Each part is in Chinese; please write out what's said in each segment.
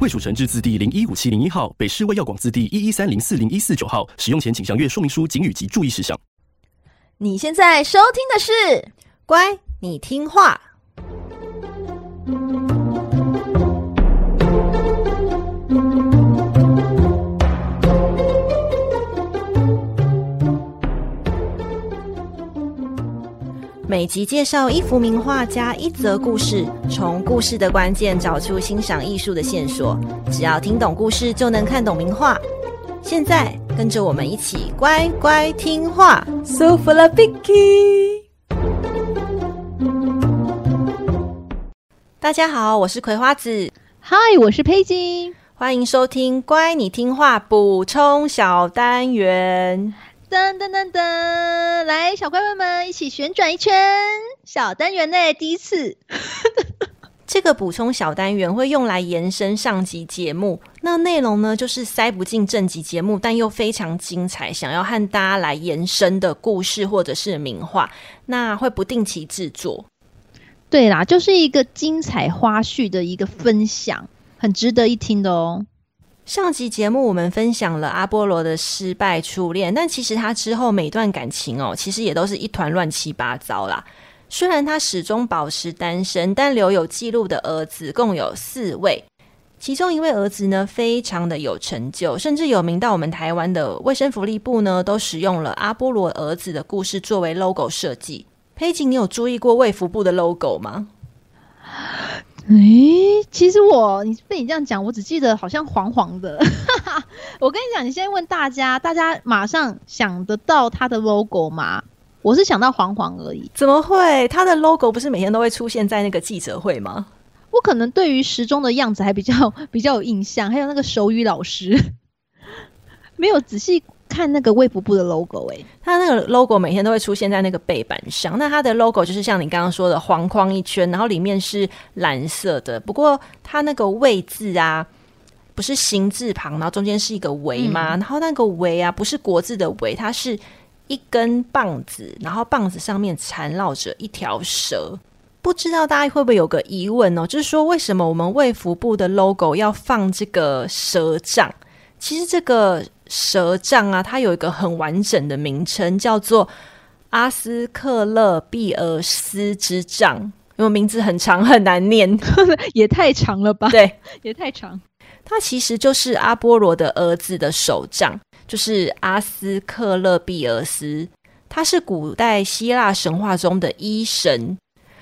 卫署成字字第零一五七零一号，北市卫药广字第一一三零四零一四九号。使用前请详阅说明书、警语及注意事项。你现在收听的是《乖，你听话》。每集介绍一幅名画加一则故事，从故事的关键找出欣赏艺术的线索。只要听懂故事，就能看懂名画。现在跟着我们一起乖乖听话。So for the Vicky。大家好，我是葵花子。嗨，我是佩金。欢迎收听《乖，你听话》补充小单元。噔噔噔噔，来，小乖乖们一起旋转一圈。小单元内第一次，这个补充小单元会用来延伸上集节目。那内容呢，就是塞不进正集节目，但又非常精彩，想要和大家来延伸的故事或者是名画。那会不定期制作。对啦，就是一个精彩花絮的一个分享，很值得一听的哦。上集节目我们分享了阿波罗的失败初恋，但其实他之后每段感情哦，其实也都是一团乱七八糟啦。虽然他始终保持单身，但留有记录的儿子共有四位，其中一位儿子呢，非常的有成就，甚至有名到我们台湾的卫生福利部呢，都使用了阿波罗儿子的故事作为 logo 设计。佩景，你有注意过卫福部的 logo 吗？诶、欸，其实我你被你这样讲，我只记得好像黄黄的。我跟你讲，你现在问大家，大家马上想得到它的 logo 吗？我是想到黄黄而已。怎么会？它的 logo 不是每天都会出现在那个记者会吗？我可能对于时钟的样子还比较比较有印象，还有那个手语老师，没有仔细。看那个卫福部的 logo，诶、欸，它那个 logo 每天都会出现在那个背板上。那它的 logo 就是像你刚刚说的黄框一圈，然后里面是蓝色的。不过它那个“卫”字啊，不是心字旁，然后中间是一个“围”吗？嗯、然后那个“围”啊，不是国字的“围”，它是一根棒子，然后棒子上面缠绕着一条蛇。不知道大家会不会有个疑问哦，就是说为什么我们卫福部的 logo 要放这个蛇杖？其实这个。蛇杖啊，它有一个很完整的名称，叫做阿斯克勒庇俄斯之杖，因为名字很长很难念，也太长了吧？对，也太长。它其实就是阿波罗的儿子的手杖，就是阿斯克勒庇俄斯，他是古代希腊神话中的医神。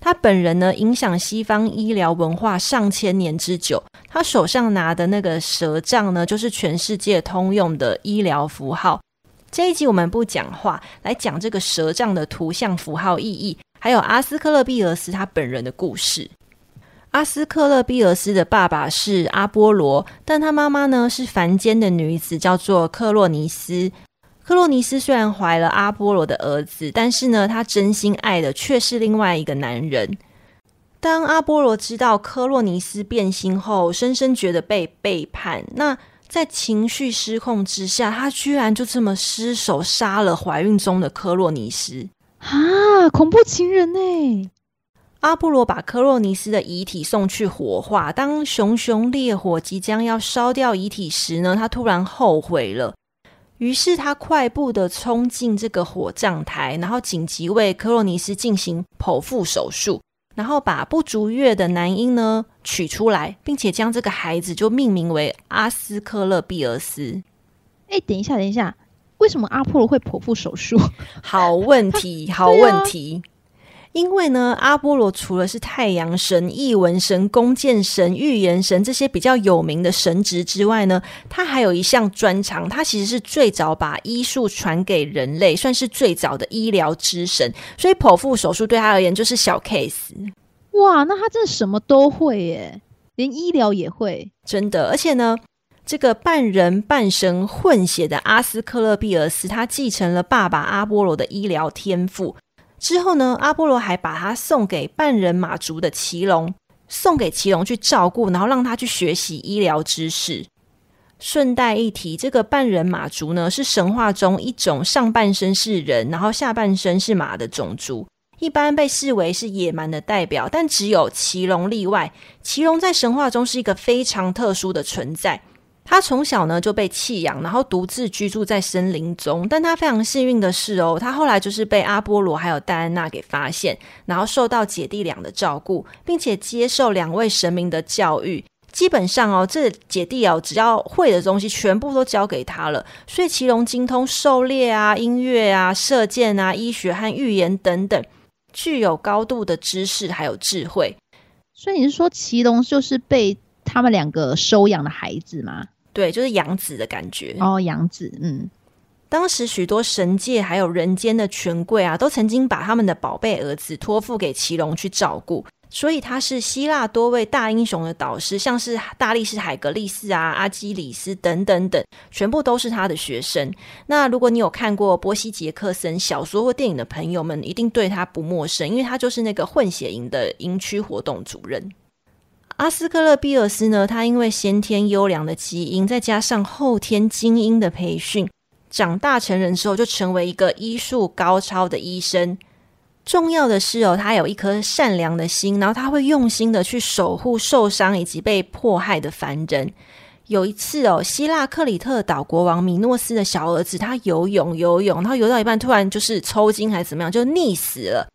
他本人呢，影响西方医疗文化上千年之久。他手上拿的那个蛇杖呢，就是全世界通用的医疗符号。这一集我们不讲话，来讲这个蛇杖的图像符号意义，还有阿斯克勒庇俄斯他本人的故事。阿斯克勒庇俄斯的爸爸是阿波罗，但他妈妈呢是凡间的女子，叫做克洛尼斯。克洛尼斯虽然怀了阿波罗的儿子，但是呢，他真心爱的却是另外一个男人。当阿波罗知道克洛尼斯变心后，深深觉得被背叛。那在情绪失控之下，他居然就这么失手杀了怀孕中的克洛尼斯啊！恐怖情人呢？阿波罗把克洛尼斯的遗体送去火化，当熊熊烈火即将要烧掉遗体时呢，他突然后悔了。于是他快步的冲进这个火葬台，然后紧急为克洛尼斯进行剖腹手术，然后把不足月的男婴呢取出来，并且将这个孩子就命名为阿斯克勒庇俄斯。哎，等一下，等一下，为什么阿波罗会剖腹手术？好问题，好问题。因为呢，阿波罗除了是太阳神、艺文神、弓箭神、预言神这些比较有名的神职之外呢，他还有一项专长，他其实是最早把医术传给人类，算是最早的医疗之神。所以剖腹手术对他而言就是小 case。哇，那他真的什么都会耶，连医疗也会，真的。而且呢，这个半人半神混血的阿斯克勒庇俄斯，他继承了爸爸阿波罗的医疗天赋。之后呢，阿波罗还把他送给半人马族的奇隆，送给奇隆去照顾，然后让他去学习医疗知识。顺带一提，这个半人马族呢，是神话中一种上半身是人，然后下半身是马的种族。一般被视为是野蛮的代表，但只有奇隆例外。奇隆在神话中是一个非常特殊的存在。他从小呢就被弃养，然后独自居住在森林中。但他非常幸运的是哦，他后来就是被阿波罗还有戴安娜给发现，然后受到姐弟俩的照顾，并且接受两位神明的教育。基本上哦，这姐弟哦，只要会的东西全部都交给他了。所以奇隆精通狩猎啊、音乐啊、射箭啊、医学和预言等等，具有高度的知识还有智慧。所以你是说奇隆就是被他们两个收养的孩子吗？对，就是养子的感觉哦，养子。嗯，当时许多神界还有人间的权贵啊，都曾经把他们的宝贝儿子托付给奇隆去照顾，所以他是希腊多位大英雄的导师，像是大力士海格力斯啊、阿基里斯等等等，全部都是他的学生。那如果你有看过波西·杰克森小说或电影的朋友们，一定对他不陌生，因为他就是那个混血营的营区活动主任。阿斯克勒庇俄斯呢，他因为先天优良的基因，再加上后天精英的培训，长大成人之后就成为一个医术高超的医生。重要的是哦，他有一颗善良的心，然后他会用心的去守护受伤以及被迫害的凡人。有一次哦，希腊克里特岛国王米诺斯的小儿子，他游泳游泳，然后游到一半，突然就是抽筋还是怎么样，就溺死了。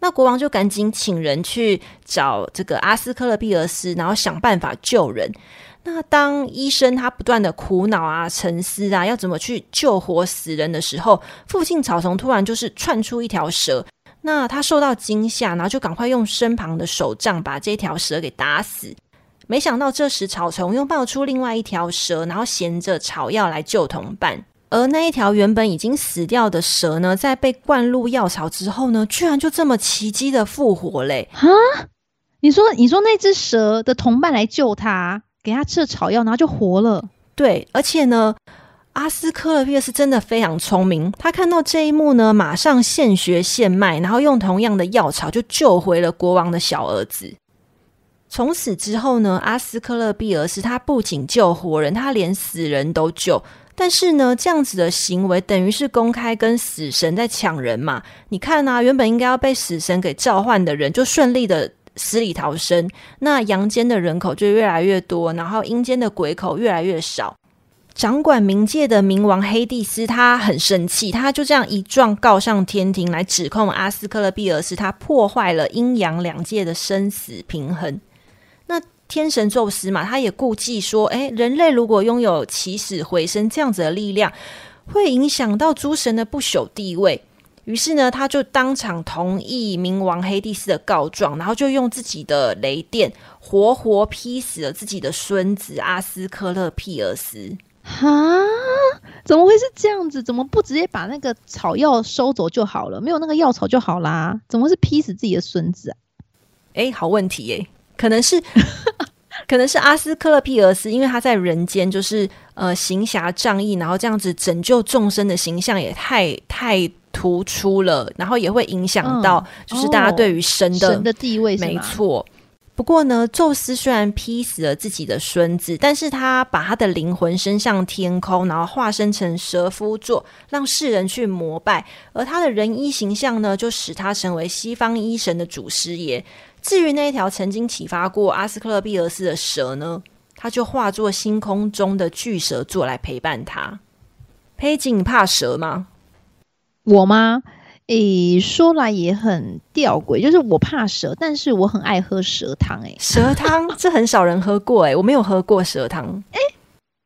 那国王就赶紧请人去找这个阿斯克勒庇俄斯，然后想办法救人。那当医生他不断的苦恼啊、沉思啊，要怎么去救活死人的时候，附近草丛突然就是窜出一条蛇。那他受到惊吓，然后就赶快用身旁的手杖把这条蛇给打死。没想到这时草丛又冒出另外一条蛇，然后衔着草药来救同伴。而那一条原本已经死掉的蛇呢，在被灌入药草之后呢，居然就这么奇迹的复活嘞！哈，你说，你说那只蛇的同伴来救他，给他吃了草药，然后就活了。对，而且呢，阿斯克勒庇俄斯真的非常聪明，他看到这一幕呢，马上现学现卖，然后用同样的药草就救回了国王的小儿子。从此之后呢，阿斯克勒庇俄斯他不仅救活人，他连死人都救。但是呢，这样子的行为等于是公开跟死神在抢人嘛？你看啊，原本应该要被死神给召唤的人，就顺利的死里逃生。那阳间的人口就越来越多，然后阴间的鬼口越来越少。掌管冥界的冥王黑帝斯他很生气，他就这样一状告上天庭，来指控阿斯克勒庇俄斯他破坏了阴阳两界的生死平衡。那天神宙斯嘛，他也顾忌说，哎，人类如果拥有起死回生这样子的力量，会影响到诸神的不朽地位。于是呢，他就当场同意冥王黑帝斯的告状，然后就用自己的雷电活活劈死了自己的孙子阿斯克勒庇俄斯。哈？怎么会是这样子？怎么不直接把那个草药收走就好了？没有那个药草就好啦？怎么是劈死自己的孙子啊？哎，好问题耶。可能是，可能是阿斯克勒庇俄斯，因为他在人间就是呃行侠仗义，然后这样子拯救众生的形象也太太突出了，然后也会影响到就是大家对于神的、嗯哦、神的地位。没错。不过呢，宙斯虽然劈死了自己的孙子，但是他把他的灵魂升上天空，然后化身成蛇夫座，让世人去膜拜。而他的人医形象呢，就使他成为西方医神的祖师爷。至于那一条曾经启发过阿斯克勒庇俄斯的蛇呢，他就化作星空中的巨蛇座来陪伴他。佩锦，你怕蛇吗？我吗？诶，说来也很吊诡，就是我怕蛇，但是我很爱喝蛇汤。诶，蛇汤这很少人喝过，诶，我没有喝过蛇汤。诶，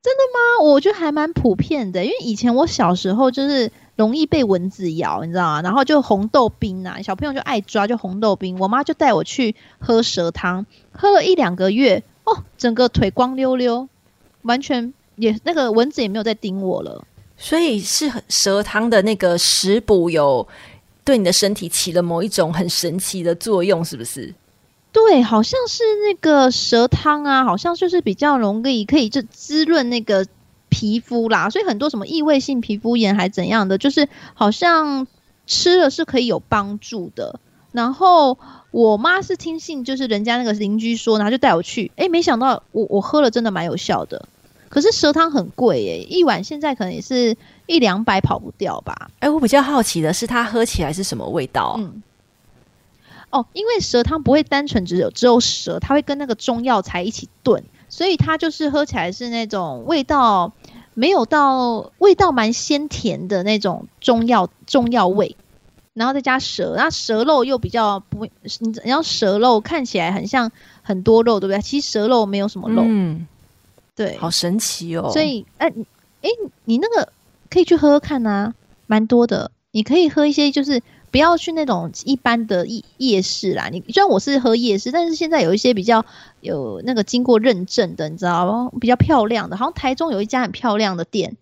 真的吗？我觉得还蛮普遍的，因为以前我小时候就是。容易被蚊子咬，你知道吗？然后就红豆冰啊，小朋友就爱抓，就红豆冰。我妈就带我去喝蛇汤，喝了一两个月，哦，整个腿光溜溜，完全也那个蚊子也没有再叮我了。所以是蛇汤的那个食补有对你的身体起了某一种很神奇的作用，是不是？对，好像是那个蛇汤啊，好像就是比较容易可以就滋润那个皮肤啦，所以很多什么异位性皮肤炎还怎样的，就是好像吃了是可以有帮助的。然后我妈是听信就是人家那个邻居说，然后就带我去，哎，没想到我我喝了真的蛮有效的。可是蛇汤很贵耶，一碗现在可能也是一两百跑不掉吧。哎，我比较好奇的是它喝起来是什么味道？嗯。哦，因为蛇汤不会单纯只有只有蛇，它会跟那个中药材一起炖，所以它就是喝起来是那种味道没有到味道蛮鲜甜的那种中药中药味，然后再加蛇，那蛇肉又比较不，你你要蛇肉看起来很像很多肉，对不对？其实蛇肉没有什么肉，嗯，对，好神奇哦。所以，哎、呃，哎，你那个可以去喝喝看啊，蛮多的，你可以喝一些就是。不要去那种一般的夜夜市啦。你虽然我是喝夜市，但是现在有一些比较有那个经过认证的，你知道吗？比较漂亮的，好像台中有一家很漂亮的店，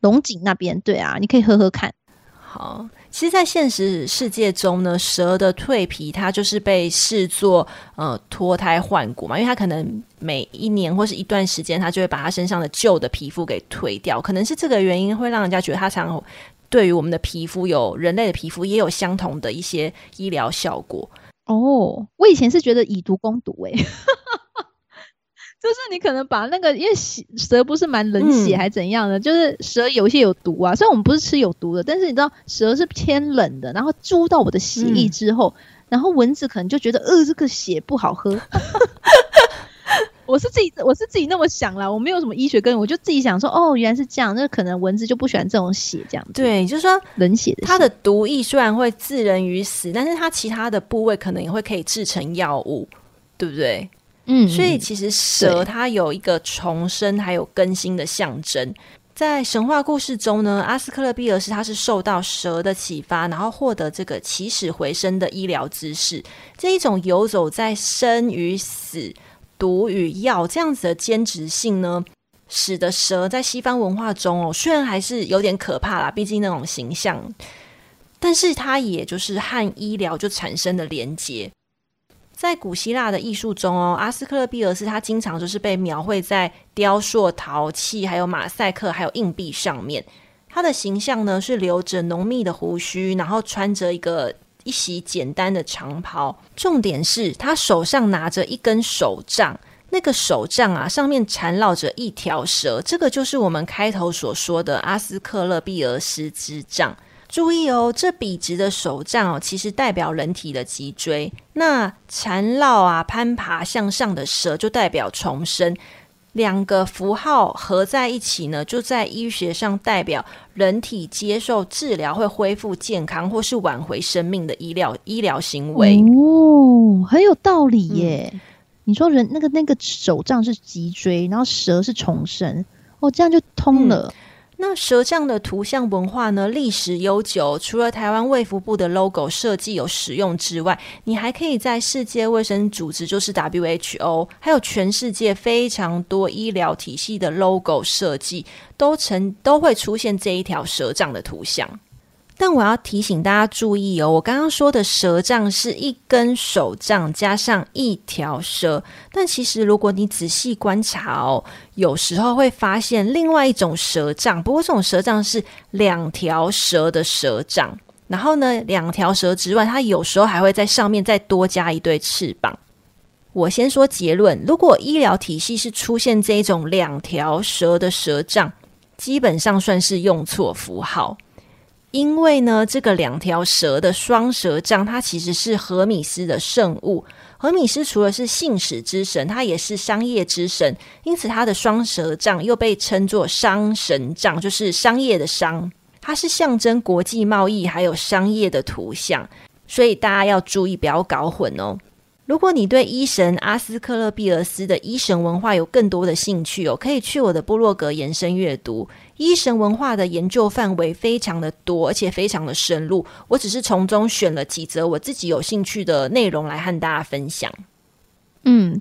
龙井那边，对啊，你可以喝喝看。好，其实，在现实世界中呢，蛇的蜕皮它就是被视作呃脱胎换骨嘛，因为它可能每一年或是一段时间，它就会把它身上的旧的皮肤给退掉，可能是这个原因会让人家觉得它常。对于我们的皮肤，有人类的皮肤也有相同的一些医疗效果哦。我以前是觉得以毒攻毒，诶，就是你可能把那个，因为蛇不是蛮冷血还怎样的，嗯、就是蛇有一些有毒啊。虽然我们不是吃有毒的，但是你知道蛇是偏冷的，然后注到我的血液之后，嗯、然后蚊子可能就觉得，呃，这个血不好喝。我是自己，我是自己那么想啦，我没有什么医学根据，我就自己想说，哦，原来是这样，那可能蚊子就不喜欢这种血，这样子。对，就是说冷血的血，它的毒液虽然会致人于死，但是它其他的部位可能也会可以制成药物，对不对？嗯，所以其实蛇它有一个重生还有更新的象征，在神话故事中呢，阿斯克勒庇俄斯他是受到蛇的启发，然后获得这个起死回生的医疗知识，这一种游走在生与死。毒与药这样子的兼职性呢，使得蛇在西方文化中哦，虽然还是有点可怕啦，毕竟那种形象，但是它也就是和医疗就产生了连结。在古希腊的艺术中哦，阿斯克勒庇俄斯他经常就是被描绘在雕塑、陶器、还有马赛克、还有硬币上面。他的形象呢是留着浓密的胡须，然后穿着一个。一袭简单的长袍，重点是他手上拿着一根手杖，那个手杖啊，上面缠绕着一条蛇，这个就是我们开头所说的阿斯克勒庇俄斯之杖。注意哦，这笔直的手杖哦，其实代表人体的脊椎，那缠绕啊、攀爬向上的蛇就代表重生。两个符号合在一起呢，就在医学上代表人体接受治疗会恢复健康或是挽回生命的医疗医疗行为哦，很有道理耶。嗯、你说人那个那个手杖是脊椎，然后蛇是重生，哦，这样就通了。嗯那蛇杖的图像文化呢，历史悠久。除了台湾卫福部的 logo 设计有使用之外，你还可以在世界卫生组织，就是 WHO，还有全世界非常多医疗体系的 logo 设计，都成都会出现这一条蛇杖的图像。但我要提醒大家注意哦，我刚刚说的蛇杖是一根手杖加上一条蛇，但其实如果你仔细观察哦，有时候会发现另外一种蛇杖，不过这种蛇杖是两条蛇的蛇杖，然后呢，两条蛇之外，它有时候还会在上面再多加一对翅膀。我先说结论，如果医疗体系是出现这种两条蛇的蛇杖，基本上算是用错符号。因为呢，这个两条蛇的双蛇杖，它其实是荷米斯的圣物。荷米斯除了是信使之神，他也是商业之神，因此他的双蛇杖又被称作商神杖，就是商业的商。它是象征国际贸易还有商业的图像，所以大家要注意，不要搞混哦。如果你对医神阿斯克勒庇俄斯的医神文化有更多的兴趣哦，可以去我的部落格延伸阅读。医神文化的研究范围非常的多，而且非常的深入。我只是从中选了几则我自己有兴趣的内容来和大家分享。嗯，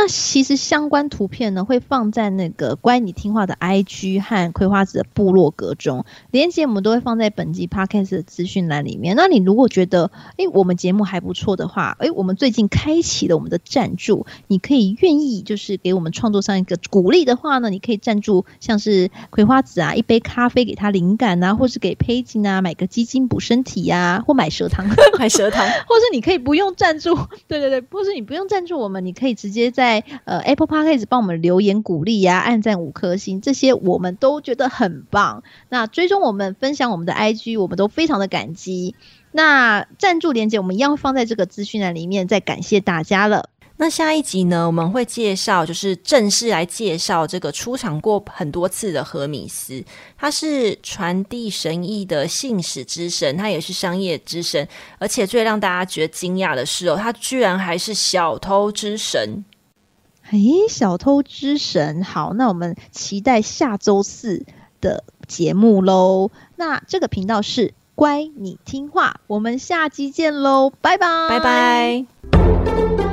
那其实相关图片呢，会放在那个乖你听话的 IG 和葵花籽的部落格中，连接我们都会放在本集 Podcast 的资讯栏里面。那你如果觉得，哎，我们节目还不错的话，哎，我们最近开启了我们的赞助，你可以愿意就是给我们创作上一个鼓励的话呢，你可以赞助，像是葵花籽啊，一杯咖啡给他灵感啊，或是给佩金啊买个鸡精补身体呀、啊，或买蛇汤 买蛇汤，或是你可以不用赞助，对对对，或是你不用赞助我们，你可以直接在。在呃 Apple Podcast 帮我们留言鼓励呀、啊，按赞五颗星，这些我们都觉得很棒。那追踪我们，分享我们的 IG，我们都非常的感激。那赞助链接我们一样放在这个资讯栏里面，再感谢大家了。那下一集呢，我们会介绍，就是正式来介绍这个出场过很多次的何米斯，他是传递神意的信使之神，他也是商业之神，而且最让大家觉得惊讶的是哦，他居然还是小偷之神。诶，小偷之神，好，那我们期待下周四的节目喽。那这个频道是乖，你听话，我们下期见喽，拜拜，拜拜。